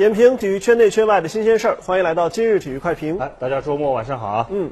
点评体育圈内圈外的新鲜事儿，欢迎来到今日体育快评。哎，大家周末晚上好啊！嗯，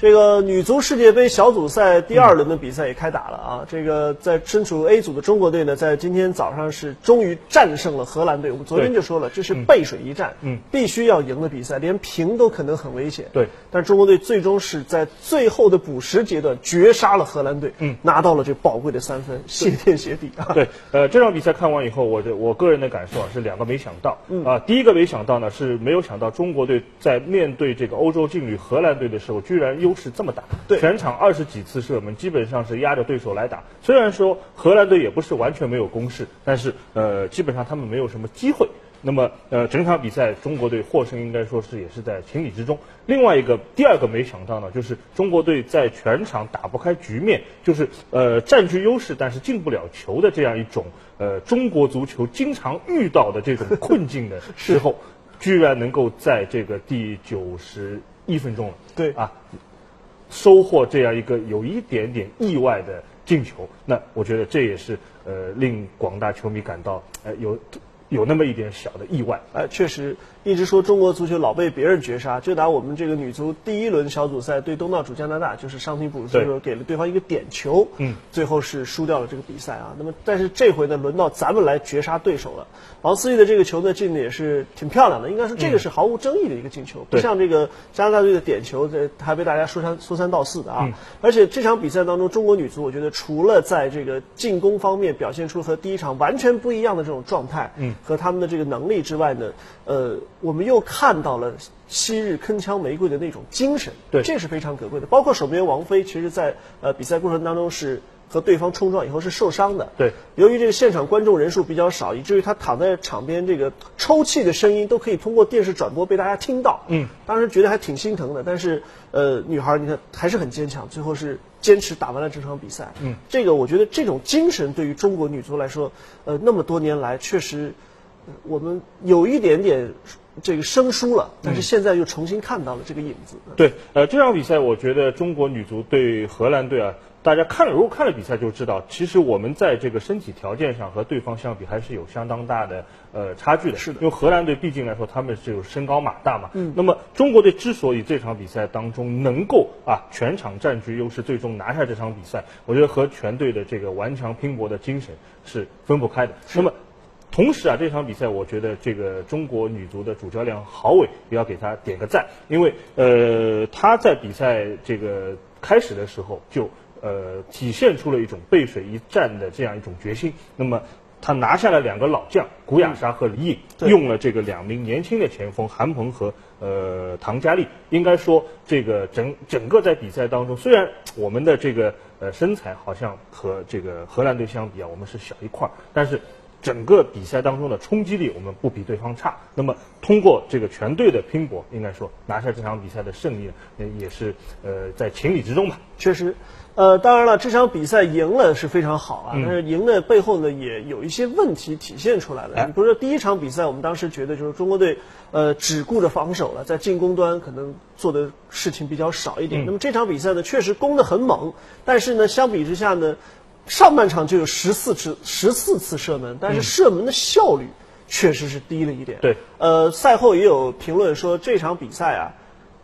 这个女足世界杯小组赛第二轮的比赛也开打了啊！这个在身处 A 组的中国队呢，在今天早上是终于战胜了荷兰队。我们昨天就说了，这是背水一战，嗯，必须要赢的比赛，连平都可能很危险。对，但中国队最终是在最后的补时阶段绝杀了荷兰队，嗯，拿到了这宝贵的三分，谢天谢地啊！对，呃，这场比赛看完以后，我的我个人的感受啊是两个没想到，嗯啊，第一个没想到呢是没有想到中国队在面对这个欧洲劲旅荷兰队的时候，居然优势这么大。对全场二十几次射门，基本上是压着对手来打。虽然说荷兰队也不是完全没有攻势，但是呃，基本上他们没有什么机会。那么呃，整场比赛中国队获胜应该说是也是在情理之中。另外一个第二个没想到呢，就是中国队在全场打不开局面，就是呃占据优势但是进不了球的这样一种呃中国足球经常遇到的这种困境的 时候，居然能够在这个第九十一分钟了，对啊，收获这样一个有一点点意外的进球，那我觉得这也是呃令广大球迷感到呃有有那么一点小的意外。哎，确实，一直说中国足球老被别人绝杀，就拿我们这个女足第一轮小组赛对东道主加拿大，就是伤停补时的时候给了对方一个点球，嗯，最后是输掉了这个比赛啊。那么，但是这回呢，轮到咱们来绝杀对手了。王思玉的这个球呢进的也是挺漂亮的，应该说这个是毫无争议的一个进球，不像这个加拿大队的点球，这还被大家说三说三道四的啊。嗯而且这场比赛当中，中国女足我觉得除了在这个进攻方面表现出和第一场完全不一样的这种状态，嗯，和他们的这个能力之外呢，呃，我们又看到了昔日铿锵玫瑰的那种精神，对这是非常可贵的。包括守门员王菲，其实在呃比赛过程当中是和对方冲撞以后是受伤的，对，由于这个现场观众人数比较少，以至于他躺在场边，这个抽泣的声音都可以通过电视转播被大家听到。嗯，当时觉得还挺心疼的，但是呃，女孩儿你看还是很坚强，最后是坚持打完了这场比赛。嗯，这个我觉得这种精神对于中国女足来说，呃，那么多年来确实，呃我们有一点点这个生疏了，但是现在又重新看到了这个影子。对，呃，这场比赛我觉得中国女足对荷兰队啊，大家看了如果看了比赛就知道，其实我们在这个身体条件上和对方相比还是有相当大的呃差距的。是的因为荷兰队毕竟来说他们是有身高马大嘛。嗯。那么中国队之所以这场比赛当中能够啊全场占据优势，最终拿下这场比赛，我觉得和全队的这个顽强拼搏的精神是分不开的。那么。同时啊，这场比赛我觉得这个中国女足的主教练郝伟也要给他点个赞，因为呃他在比赛这个开始的时候就呃体现出了一种背水一战的这样一种决心。那么他拿下了两个老将古雅莎和李颖，对用了这个两名年轻的前锋韩鹏和呃唐佳丽。应该说，这个整整个在比赛当中，虽然我们的这个呃身材好像和这个荷兰队相比啊，我们是小一块儿，但是。整个比赛当中的冲击力，我们不比对方差。那么通过这个全队的拼搏，应该说拿下这场比赛的胜利也是呃在情理之中吧。确实，呃，当然了，这场比赛赢了是非常好啊，嗯但是赢的背后呢，也有一些问题体现出来了。比如说第一场比赛，我们当时觉得就是中国队，呃，只顾着防守了，在进攻端可能做的事情比较少一点。嗯那么这场比赛呢，确实攻得很猛，但是呢，相比之下呢，上半场就有十四次十四次射门，但是射门的效率确实是低了一点。对，呃，赛后也有评论说这场比赛啊。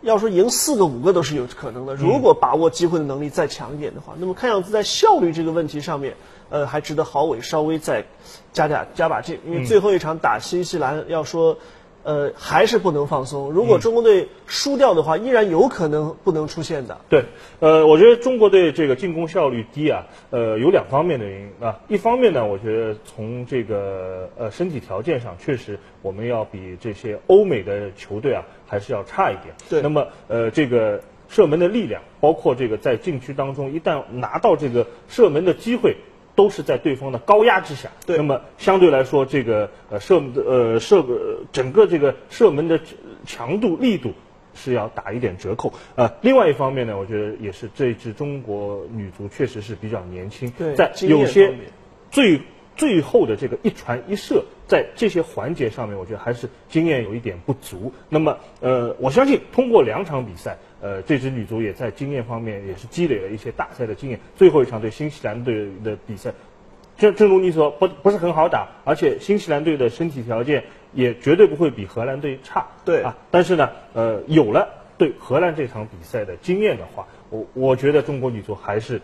要说赢四个五个都是有可能的，如果把握机会的能力再强一点的话，那么看样子在效率这个问题上面，呃，还值得郝伟稍微再加加加把劲，因为最后一场打新西兰，要说，呃，还是不能放松。如果中国队输掉的话，依然有可能不能出现的。对，呃，我觉得中国队这个进攻效率低啊，呃，有两方面的原因啊。一方面呢，我觉得从这个呃身体条件上，确实我们要比这些欧美的球队啊还是要差一点。对那么呃，这个射门的力量，包括这个在禁区当中一旦拿到这个射门的机会。都是在对方的高压之下，对那么相对来说，这个呃射呃射呃整个这个射门的强度力度是要打一点折扣。呃，另外一方面呢，我觉得也是这支中国女足确实是比较年轻，在有些最最后的这个一传一射，在这些环节上面，我觉得还是经验有一点不足。那么，呃，我相信通过两场比赛，呃，这支女足也在经验方面也是积累了一些大赛的经验。最后一场对新西兰队的比赛，正正如你说，不不是很好打，而且新西兰队的身体条件也绝对不会比荷兰队差。对啊，但是呢，呃，有了对荷兰这场比赛的经验的话，我我觉得中国女足还是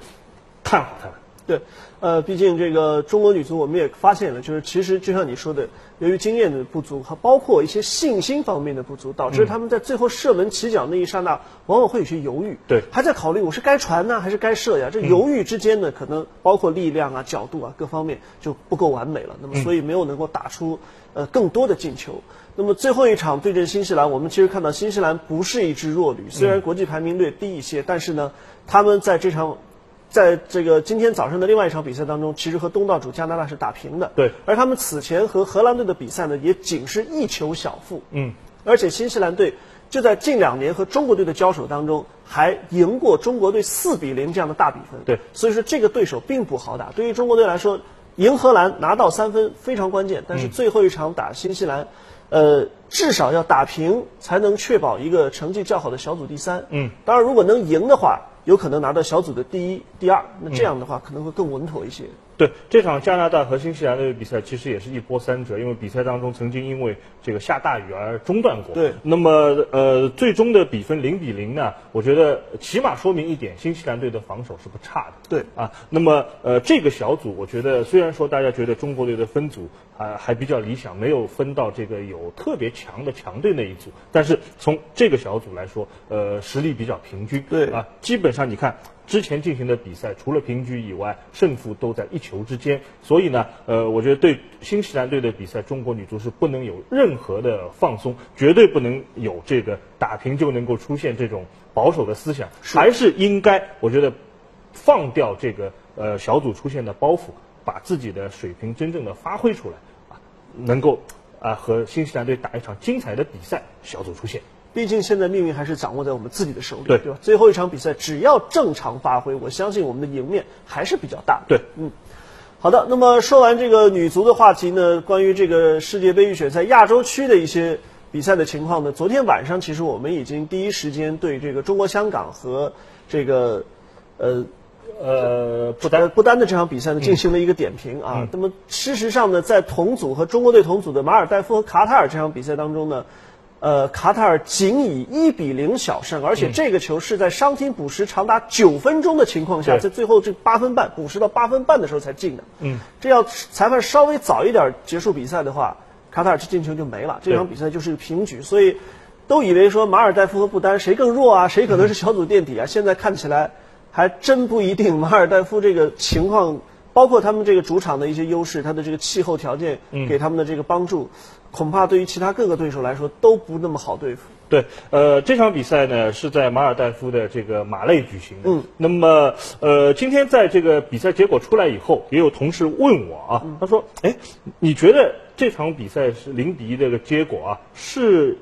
看好他们。对，呃，毕竟这个中国女足，我们也发现了，就是其实就像你说的，由于经验的不足，和包括一些信心方面的不足，导致他们在最后射门起脚那一刹那，往往会有些犹豫。对还在考虑我是该传呢，还是该射呀？这犹豫之间呢，可能包括力量啊、角度啊各方面就不够完美了。那么，所以没有能够打出呃更多的进球。那么最后一场对阵新西兰，我们其实看到新西兰不是一支弱旅，虽然国际排名略低一些，但是呢，他们在这场。在这个今天早上的另外一场比赛当中，其实和东道主加拿大是打平的。对，而他们此前和荷兰队的比赛呢，也仅是一球小负。嗯，而且新西兰队就在近两年和中国队的交手当中，还赢过中国队四比零这样的大比分。对，所以说这个对手并不好打。对于中国队来说，赢荷兰拿到三分非常关键，但是最后一场打新西兰，呃，至少要打平才能确保一个成绩较好的小组第三。嗯，当然如果能赢的话。有可能拿到小组的第一、第二，那这样的话可能会更稳妥一些。对这场加拿大和新西兰的比赛，其实也是一波三折，因为比赛当中曾经因为这个下大雨而中断过。对，那么呃，最终的比分零比零呢？我觉得起码说明一点，新西兰队的防守是不差的。对啊，那么呃，这个小组我觉得虽然说大家觉得中国队的分组啊还比较理想，没有分到这个有特别强的强队那一组，但是从这个小组来说，呃，实力比较平均。对啊，基本上你看。之前进行的比赛，除了平局以外，胜负都在一球之间。所以呢，呃，我觉得对新西兰队的比赛，中国女足是不能有任何的放松，绝对不能有这个打平就能够出现这种保守的思想，还是应该，我觉得放掉这个呃小组出现的包袱，把自己的水平真正的发挥出来，啊，能够啊和新西兰队打一场精彩的比赛，小组出线。毕竟现在命运还是掌握在我们自己的手里，对对吧？最后一场比赛只要正常发挥，我相信我们的赢面还是比较大。对，嗯。好的，那么说完这个女足的话题呢，关于这个世界杯预选赛亚洲区的一些比赛的情况呢，昨天晚上其实我们已经第一时间对这个中国香港和这个呃呃不丹不丹的这场比赛呢进行了一个点评啊。那么事实上呢，在同组和中国队同组的马尔代夫和卡塔尔这场比赛当中呢。呃，卡塔尔仅以一比零小胜，而且这个球是在伤停补时长达九分钟的情况下，在最后这八分半补时到八分半的时候才进的。嗯，这要裁判稍微早一点结束比赛的话，卡塔尔这进球就没了，这场比赛就是个平局。所以都以为说马尔代夫和不丹谁更弱啊，谁可能是小组垫底啊？现在看起来还真不一定。马尔代夫这个情况，包括他们这个主场的一些优势，他的这个气候条件给他们的这个帮助。恐怕对于其他各个对手来说都不那么好对付。对，呃，这场比赛呢是在马尔代夫的这个马累举行的。嗯。那么，呃，今天在这个比赛结果出来以后，也有同事问我啊，他说：“哎，你觉得这场比赛是零比一这个结果啊，是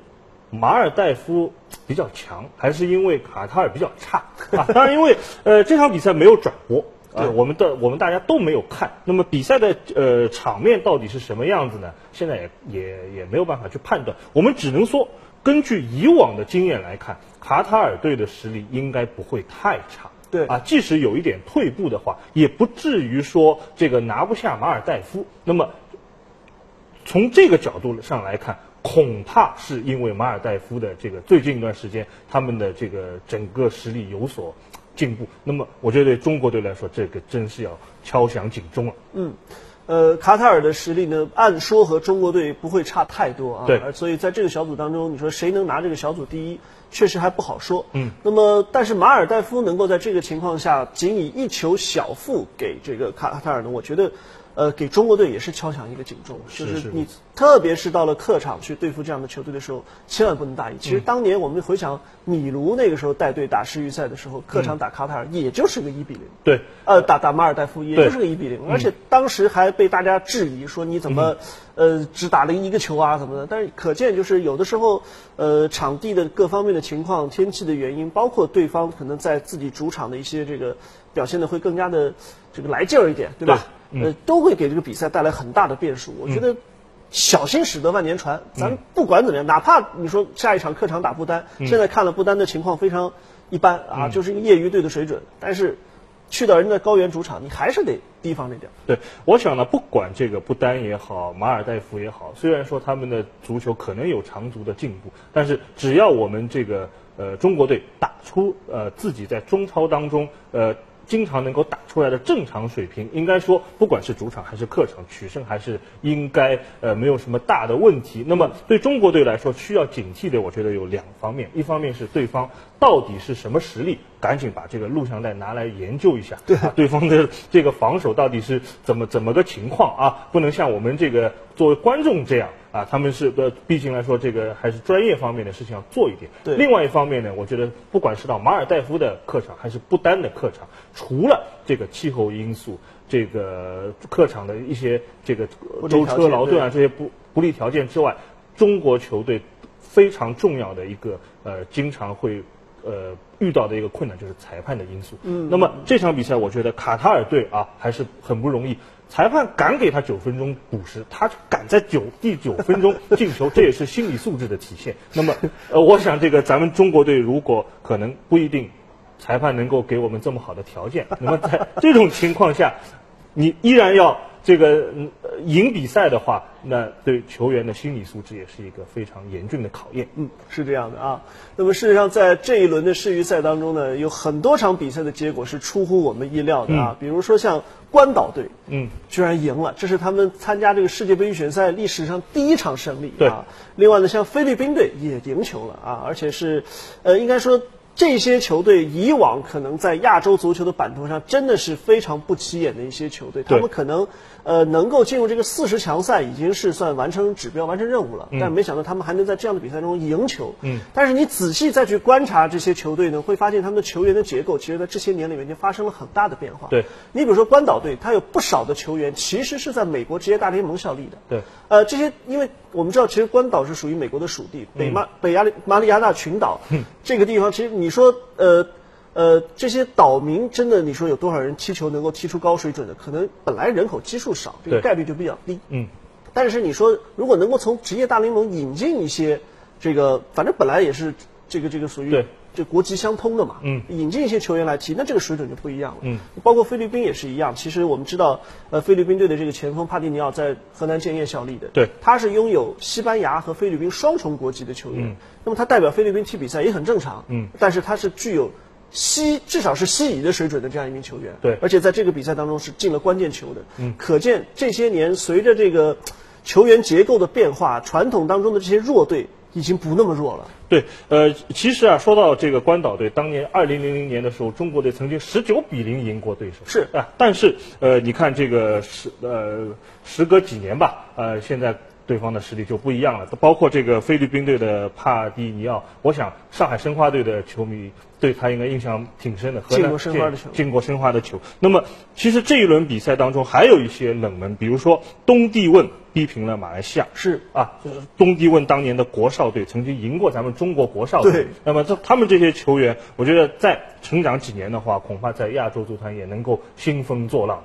马尔代夫比较强，还是因为卡塔尔比较差？”啊，当然，因为呃这场比赛没有转播。啊，我们的我们大家都没有看，那么比赛的呃场面到底是什么样子呢？现在也也也没有办法去判断，我们只能说根据以往的经验来看，卡塔尔队的实力应该不会太差。对啊，即使有一点退步的话，也不至于说这个拿不下马尔代夫。那么从这个角度上来看，恐怕是因为马尔代夫的这个最近一段时间他们的这个整个实力有所。进步，那么我觉得对中国队来说，这个真是要敲响警钟了。嗯，呃，卡塔尔的实力呢，按说和中国队不会差太多啊。对。所以在这个小组当中，你说谁能拿这个小组第一，确实还不好说。嗯。那么，但是马尔代夫能够在这个情况下仅以一球小负给这个卡塔尔呢，我觉得。呃，给中国队也是敲响一个警钟，就是你特别是到了客场去对付这样的球队的时候，千万不能大意。其实当年我们回想米卢那个时候带队打世预赛的时候，客场打卡塔尔也就是个一比零。对，呃，打打马尔代夫也就是个一比零，而且当时还被大家质疑说你怎么呃只打了一个球啊怎么的？但是可见就是有的时候呃场地的各方面的情况、天气的原因，包括对方可能在自己主场的一些这个表现的会更加的这个来劲儿一点，对吧？呃，都会给这个比赛带来很大的变数。我觉得，小心驶得万年船。咱不管怎么样，哪怕你说下一场客场打不丹，现在看了不丹的情况非常一般啊，就是一个业余队的水准。但是，去到人家高原主场，你还是得提防着点。对，我想呢，不管这个不丹也好，马尔代夫也好，虽然说他们的足球可能有长足的进步，但是只要我们这个呃中国队打出呃自己在中超当中呃。经常能够打出来的正常水平，应该说不管是主场还是客场，取胜还是应该呃没有什么大的问题。那么对中国队来说，需要警惕的，我觉得有两方面，一方面是对方到底是什么实力，赶紧把这个录像带拿来研究一下，对对方的这个防守到底是怎么怎么个情况啊？不能像我们这个作为观众这样。啊，他们是呃，毕竟来说，这个还是专业方面的事情要做一点。对。另外一方面呢，我觉得不管是到马尔代夫的客场，还是不丹的客场，除了这个气候因素，这个客场的一些这个舟车劳顿啊这些不不利条件之外，中国球队非常重要的一个呃，经常会呃遇到的一个困难就是裁判的因素。嗯。那么这场比赛，我觉得卡塔尔队啊还是很不容易。裁判敢给他九分钟补时，他敢在九第九分钟 进球，这也是心理素质的体现。那么，呃，我想这个咱们中国队如果可能不一定，裁判能够给我们这么好的条件，那么在这种情况下，你依然要。这个赢比赛的话，那对球员的心理素质也是一个非常严峻的考验。嗯，是这样的啊。那么事实上，在这一轮的世预赛当中呢，有很多场比赛的结果是出乎我们意料的啊。比如说像关岛队，嗯，居然赢了，这是他们参加这个世界杯预选赛历史上第一场胜利。对啊。另外呢，像菲律宾队也赢球了啊，而且是，呃，应该说。这些球队以往可能在亚洲足球的版图上真的是非常不起眼的一些球队，他们可能呃能够进入这个四十强赛已经是算完成指标、完成任务了。但没想到他们还能在这样的比赛中赢球。嗯。但是你仔细再去观察这些球队呢，会发现他们的球员的结构，其实在这些年里面已经发生了很大的变化。对。你比如说关岛队，他有不少的球员其实是在美国职业大联盟效力的。对。呃，这些因为我们知道，其实关岛是属于美国的属地，北马北亚利马里亚纳群岛这个地方，其实你说呃。呃，这些岛民真的，你说有多少人踢球能够踢出高水准的？可能本来人口基数少，这个概率就比较低。嗯。但是你说，如果能够从职业大联盟引进一些，这个反正本来也是这个这个属于这国籍相通的嘛。嗯。引进一些球员来踢，那这个水准就不一样了。嗯。包括菲律宾也是一样。其实我们知道，呃，菲律宾队的这个前锋帕蒂尼奥在河南建业效力的。对。他是拥有西班牙和菲律宾双重国籍的球员。嗯。那么他代表菲律宾踢比赛也很正常。嗯。但是他是具有。西至少是西乙的水准的这样一名球员，对，而且在这个比赛当中是进了关键球的，嗯，可见这些年随着这个球员结构的变化，传统当中的这些弱队已经不那么弱了。对，呃，其实啊，说到这个关岛队，当年二零零零年的时候，中国队曾经十九比零赢过对手，是啊，但是呃，你看这个时呃，时隔几年吧，呃，现在。对方的实力就不一样了，包括这个菲律宾队的帕蒂尼奥，我想上海申花队的球迷对他应该印象挺深的。进过申花的球，进过申花的球。那么，其实这一轮比赛当中还有一些冷门，比如说东帝汶逼平了马来西亚。是啊，就是东帝汶当年的国少队曾经赢过咱们中国国少队。对。那么这他们这些球员，我觉得再成长几年的话，恐怕在亚洲足坛也能够兴风作浪。